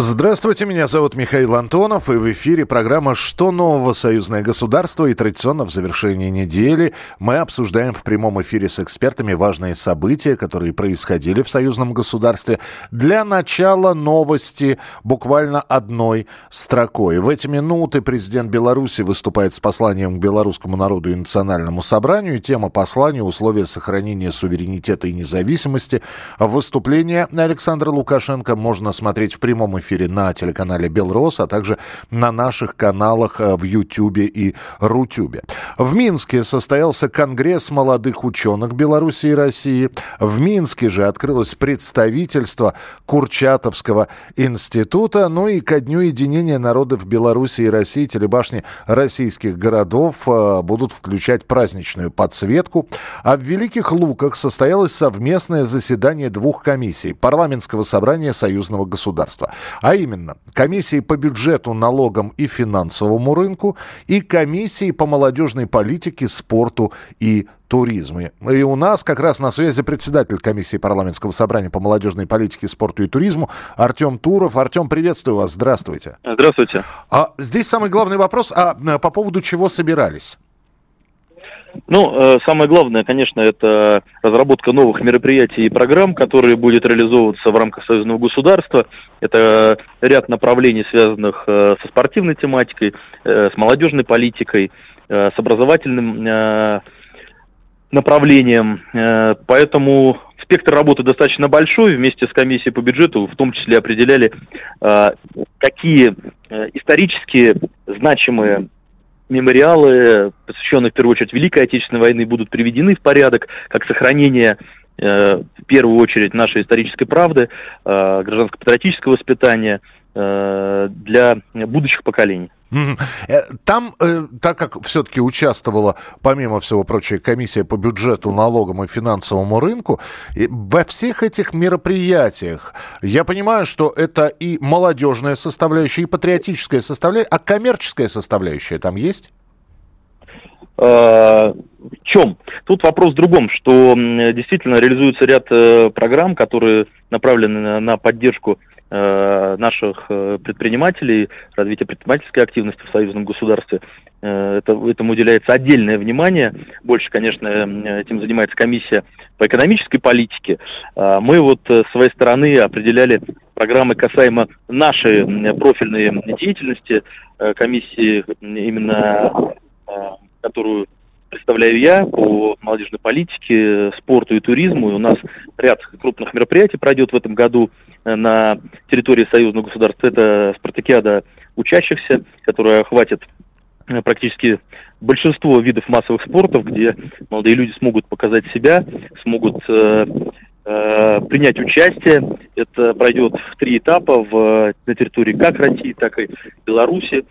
Здравствуйте, меня зовут Михаил Антонов, и в эфире программа «Что нового? Союзное государство?» И традиционно в завершении недели мы обсуждаем в прямом эфире с экспертами важные события, которые происходили в союзном государстве. Для начала новости буквально одной строкой. В эти минуты президент Беларуси выступает с посланием к белорусскому народу и национальному собранию. Тема послания – условия сохранения суверенитета и независимости. Выступление Александра Лукашенко можно смотреть в прямом эфире эфире на телеканале Белрос, а также на наших каналах э, в Ютьюбе и Рутюбе. В Минске состоялся Конгресс молодых ученых Беларуси и России. В Минске же открылось представительство Курчатовского института. Ну и ко дню единения народов Беларуси и России телебашни российских городов э, будут включать праздничную подсветку. А в Великих Луках состоялось совместное заседание двух комиссий парламентского собрания союзного государства а именно комиссии по бюджету, налогам и финансовому рынку и комиссии по молодежной политике, спорту и туризму. И у нас как раз на связи председатель комиссии парламентского собрания по молодежной политике, спорту и туризму Артем Туров. Артем, приветствую вас. Здравствуйте. Здравствуйте. А здесь самый главный вопрос, а по поводу чего собирались? Ну, э, самое главное, конечно, это разработка новых мероприятий и программ, которые будут реализовываться в рамках союзного государства. Это ряд направлений, связанных э, со спортивной тематикой, э, с молодежной политикой, с образовательным направлением. Поэтому спектр работы достаточно большой. Вместе с комиссией по бюджету в том числе определяли, какие исторические значимые мемориалы, посвященные в первую очередь Великой Отечественной войны, будут приведены в порядок, как сохранение э, в первую очередь нашей исторической правды, э, гражданско-патриотического воспитания для будущих поколений. Э, там, э, так как все-таки участвовала, помимо всего прочего, комиссия по бюджету, налогам и финансовому рынку, во всех этих мероприятиях я понимаю, что это и молодежная составляющая, и патриотическая составляющая, а коммерческая составляющая там есть? Э, в чем? Тут вопрос в другом, что действительно реализуется ряд программ, которые направлены на поддержку Э, наших э, предпринимателей, развития предпринимательской активности в союзном государстве. Э, это, этому уделяется отдельное внимание. Больше, конечно, этим занимается комиссия по экономической политике. Мы вот с своей стороны определяли программы касаемо нашей профильной деятельности комиссии, именно которую представляю я по молодежной политике, спорту и туризму. И у нас ряд крупных мероприятий пройдет в этом году на территории союзного государства. Это спартакиада учащихся, которая охватит э, практически большинство видов массовых спортов, где молодые люди смогут показать себя, смогут э, э, принять участие. Это пройдет в три этапа в, на территории как России, так и Беларуси.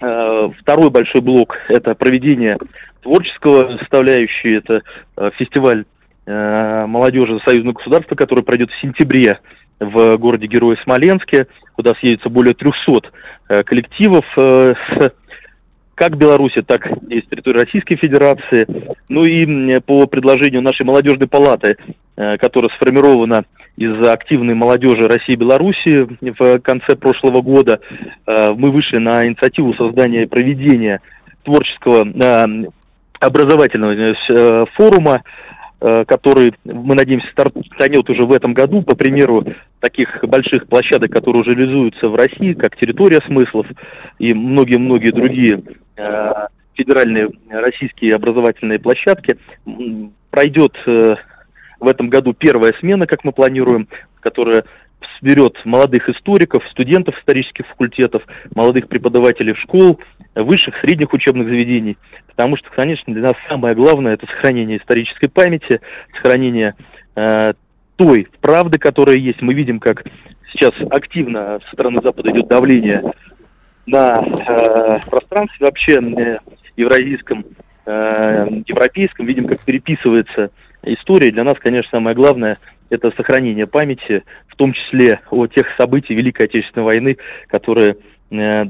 Э, второй большой блок – это проведение творческого составляющей, это э, фестиваль э, молодежи союзного государства, который пройдет в сентябре в городе Герои Смоленске, куда съедется более 300 э, коллективов э, с как Беларуси, так и с территории Российской Федерации. Ну и по предложению нашей молодежной палаты, э, которая сформирована из активной молодежи России и Беларуси в конце прошлого года, мы вышли на инициативу создания и проведения творческого образовательного форума Э, который, мы надеемся, стартанет уже в этом году, по примеру таких больших площадок, которые уже реализуются в России, как территория смыслов и многие-многие другие э, федеральные российские образовательные площадки. Пройдет э, в этом году первая смена, как мы планируем, которая соберет молодых историков, студентов исторических факультетов, молодых преподавателей школ, высших, средних учебных заведений. Потому что, конечно, для нас самое главное это сохранение исторической памяти, сохранение э, той правды, которая есть. Мы видим, как сейчас активно со стороны Запада идет давление на э, пространстве вообще э, евразийском, э, европейском. Видим, как переписывается история. Для нас, конечно, самое главное – это сохранение памяти, в том числе о тех событиях Великой Отечественной войны, которые э,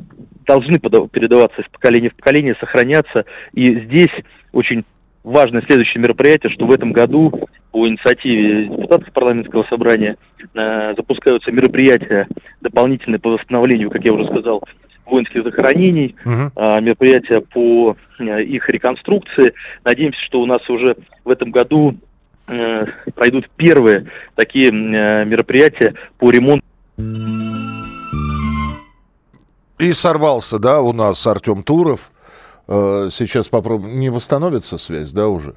должны передаваться из поколения в поколение, сохраняться. И здесь очень важное следующее мероприятие, что в этом году по инициативе депутатов парламентского собрания э, запускаются мероприятия дополнительные по восстановлению, как я уже сказал, воинских захоронений, uh-huh. э, мероприятия по э, их реконструкции. Надеемся, что у нас уже в этом году пройдут первые такие э, мероприятия по ремонту. И сорвался, да, у нас Артем Туров. Э, сейчас попробуем. Не восстановится связь, да, уже?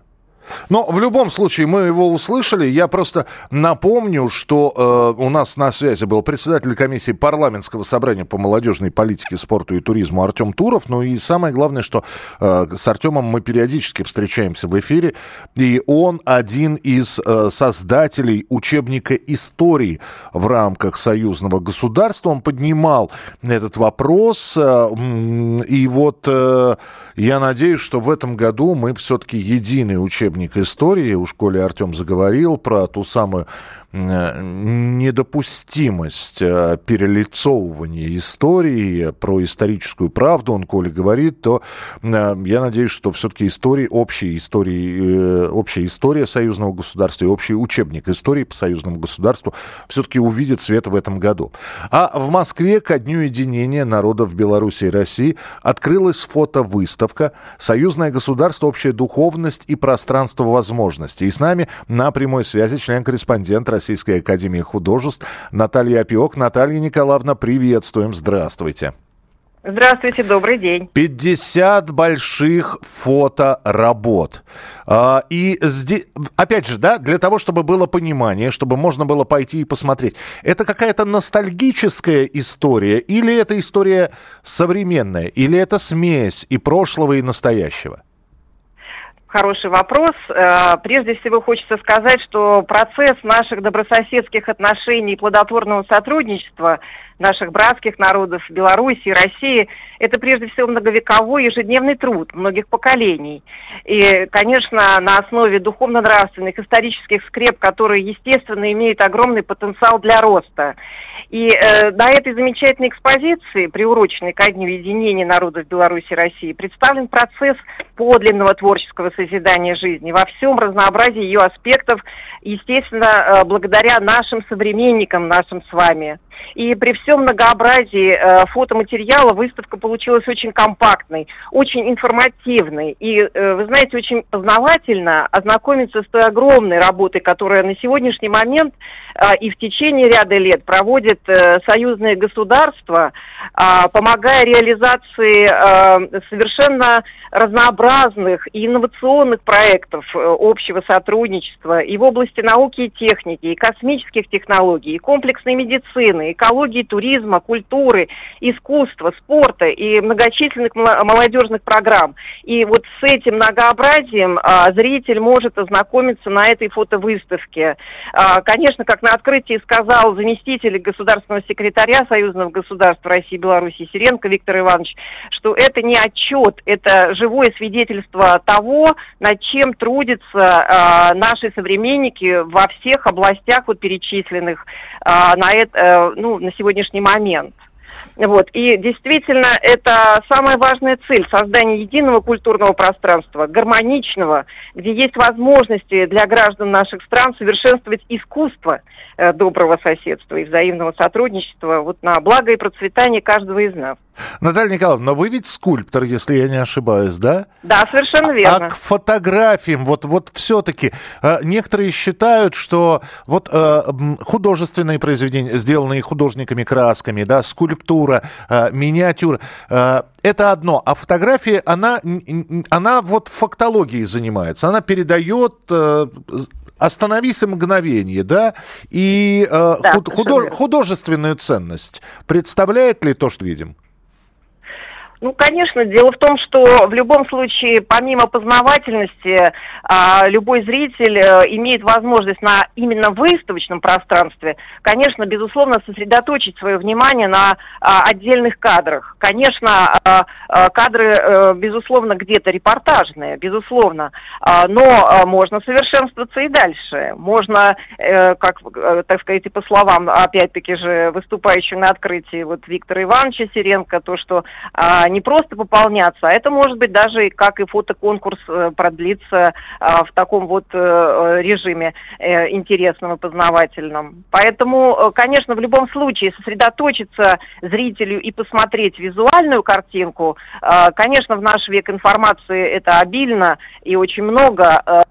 Но в любом случае мы его услышали. Я просто напомню, что э, у нас на связи был председатель комиссии парламентского собрания по молодежной политике, спорту и туризму Артем Туров. Ну и самое главное, что э, с Артемом мы периодически встречаемся в эфире. И он один из э, создателей учебника истории в рамках союзного государства. Он поднимал этот вопрос. Э, и вот э, я надеюсь, что в этом году мы все-таки единый учебник учебник истории, у школе Артем заговорил про ту самую недопустимость э, перелицовывания истории, про историческую правду, он, коли говорит, то э, я надеюсь, что все-таки истории, общая истории, общая история союзного государства и общий учебник истории по союзному государству все-таки увидит свет в этом году. А в Москве ко Дню единения народов Беларуси и России открылась фотовыставка «Союзное государство. Общая духовность и пространство возможностей». И с нами на прямой связи член-корреспондент Российской Академии Художеств Наталья Опиок. Наталья Николаевна, приветствуем. Здравствуйте. Здравствуйте, добрый день. 50 больших фоторабот. А, и здесь, опять же, да, для того, чтобы было понимание, чтобы можно было пойти и посмотреть, это какая-то ностальгическая история или это история современная, или это смесь и прошлого, и настоящего? Хороший вопрос. Э, прежде всего хочется сказать, что процесс наших добрососедских отношений и плодотворного сотрудничества наших братских народов Беларуси и России, это прежде всего многовековой ежедневный труд многих поколений. И, конечно, на основе духовно-нравственных, исторических скреп, которые, естественно, имеют огромный потенциал для роста. И э, на этой замечательной экспозиции, приуроченной ко дню единения народов Беларуси и России, представлен процесс подлинного творческого созидания жизни во всем разнообразии ее аспектов, естественно, э, благодаря нашим современникам, нашим с вами. И при всем многообразии э, фотоматериала выставка получилась очень компактной, очень информативной. И, э, вы знаете, очень познавательно ознакомиться с той огромной работой, которая на сегодняшний момент э, и в течение ряда лет проводит э, союзное государство, э, помогая реализации э, совершенно разнообразных и инновационных проектов э, общего сотрудничества и в области науки и техники, и космических технологий, и комплексной медицины, экологии, туризма, культуры, искусства, спорта и многочисленных молодежных программ. И вот с этим многообразием а, зритель может ознакомиться на этой фотовыставке. А, конечно, как на открытии сказал заместитель государственного секретаря Союзного государства России и Беларуси Сиренко Виктор Иванович, что это не отчет, это живое свидетельство того, над чем трудятся э, наши современники во всех областях вот перечисленных э, на, это, э, ну, на сегодняшний момент. Вот. И действительно, это самая важная цель – создание единого культурного пространства, гармоничного, где есть возможности для граждан наших стран совершенствовать искусство э, доброго соседства и взаимного сотрудничества вот на благо и процветание каждого из нас. Наталья Николаевна, но вы ведь скульптор, если я не ошибаюсь, да? Да, совершенно верно. А к фотографиям, вот, вот все-таки э, некоторые считают, что вот э, художественные произведения, сделанные художниками красками, да, скульптура, э, миниатюра, это одно, а фотография, она, она вот фактологией занимается, она передает остановись и мгновение, да, и э, да, худ, худо, художественную ценность. Представляет ли то, что видим? Ну, конечно, дело в том, что в любом случае, помимо познавательности, а, любой зритель э, имеет возможность на именно выставочном пространстве, конечно, безусловно, сосредоточить свое внимание на а, отдельных кадрах. Конечно, а, кадры, э, безусловно, где-то репортажные, безусловно, но можно совершенствоваться и дальше. Можно, э, как, так сказать, и по словам, опять-таки же, выступающего на открытии вот Виктора Ивановича Сиренко, то, что не просто пополняться, а это может быть даже как и фотоконкурс э, продлиться в таком вот режиме интересном и познавательном. Поэтому, конечно, в любом случае сосредоточиться зрителю и посмотреть визуальную картинку, конечно, в наш век информации это обильно и очень много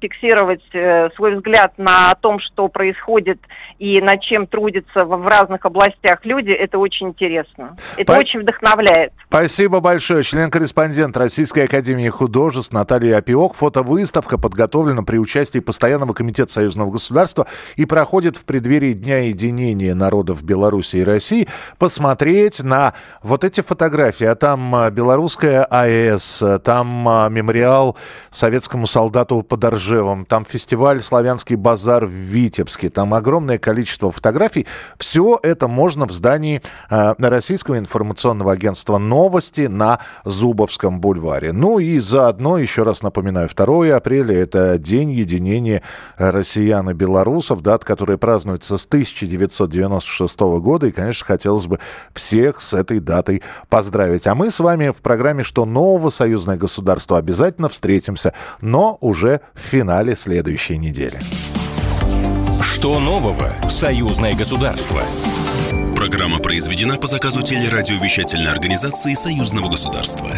фиксировать э, свой взгляд на том, что происходит и над чем трудятся в, разных областях люди, это очень интересно. Это По... очень вдохновляет. Спасибо большое. Член-корреспондент Российской Академии Художеств Наталья Апиок. Фотовыставка подготовлена при участии Постоянного комитета Союзного государства и проходит в преддверии Дня единения народов Беларуси и России. Посмотреть на вот эти фотографии. А там а, белорусская АЭС, там а, мемориал советскому солдату Подорже Ржевом, там фестиваль «Славянский базар» в Витебске, там огромное количество фотографий. Все это можно в здании э, Российского информационного агентства «Новости» на Зубовском бульваре. Ну и заодно, еще раз напоминаю, 2 апреля – это День единения россиян и белорусов, дата, которая празднуется с 1996 года. И, конечно, хотелось бы всех с этой датой поздравить. А мы с вами в программе «Что нового? Союзное государство» обязательно встретимся, но уже в финале следующей недели. Что нового? Союзное государство. Программа произведена по заказу телерадиовещательной организации Союзного государства.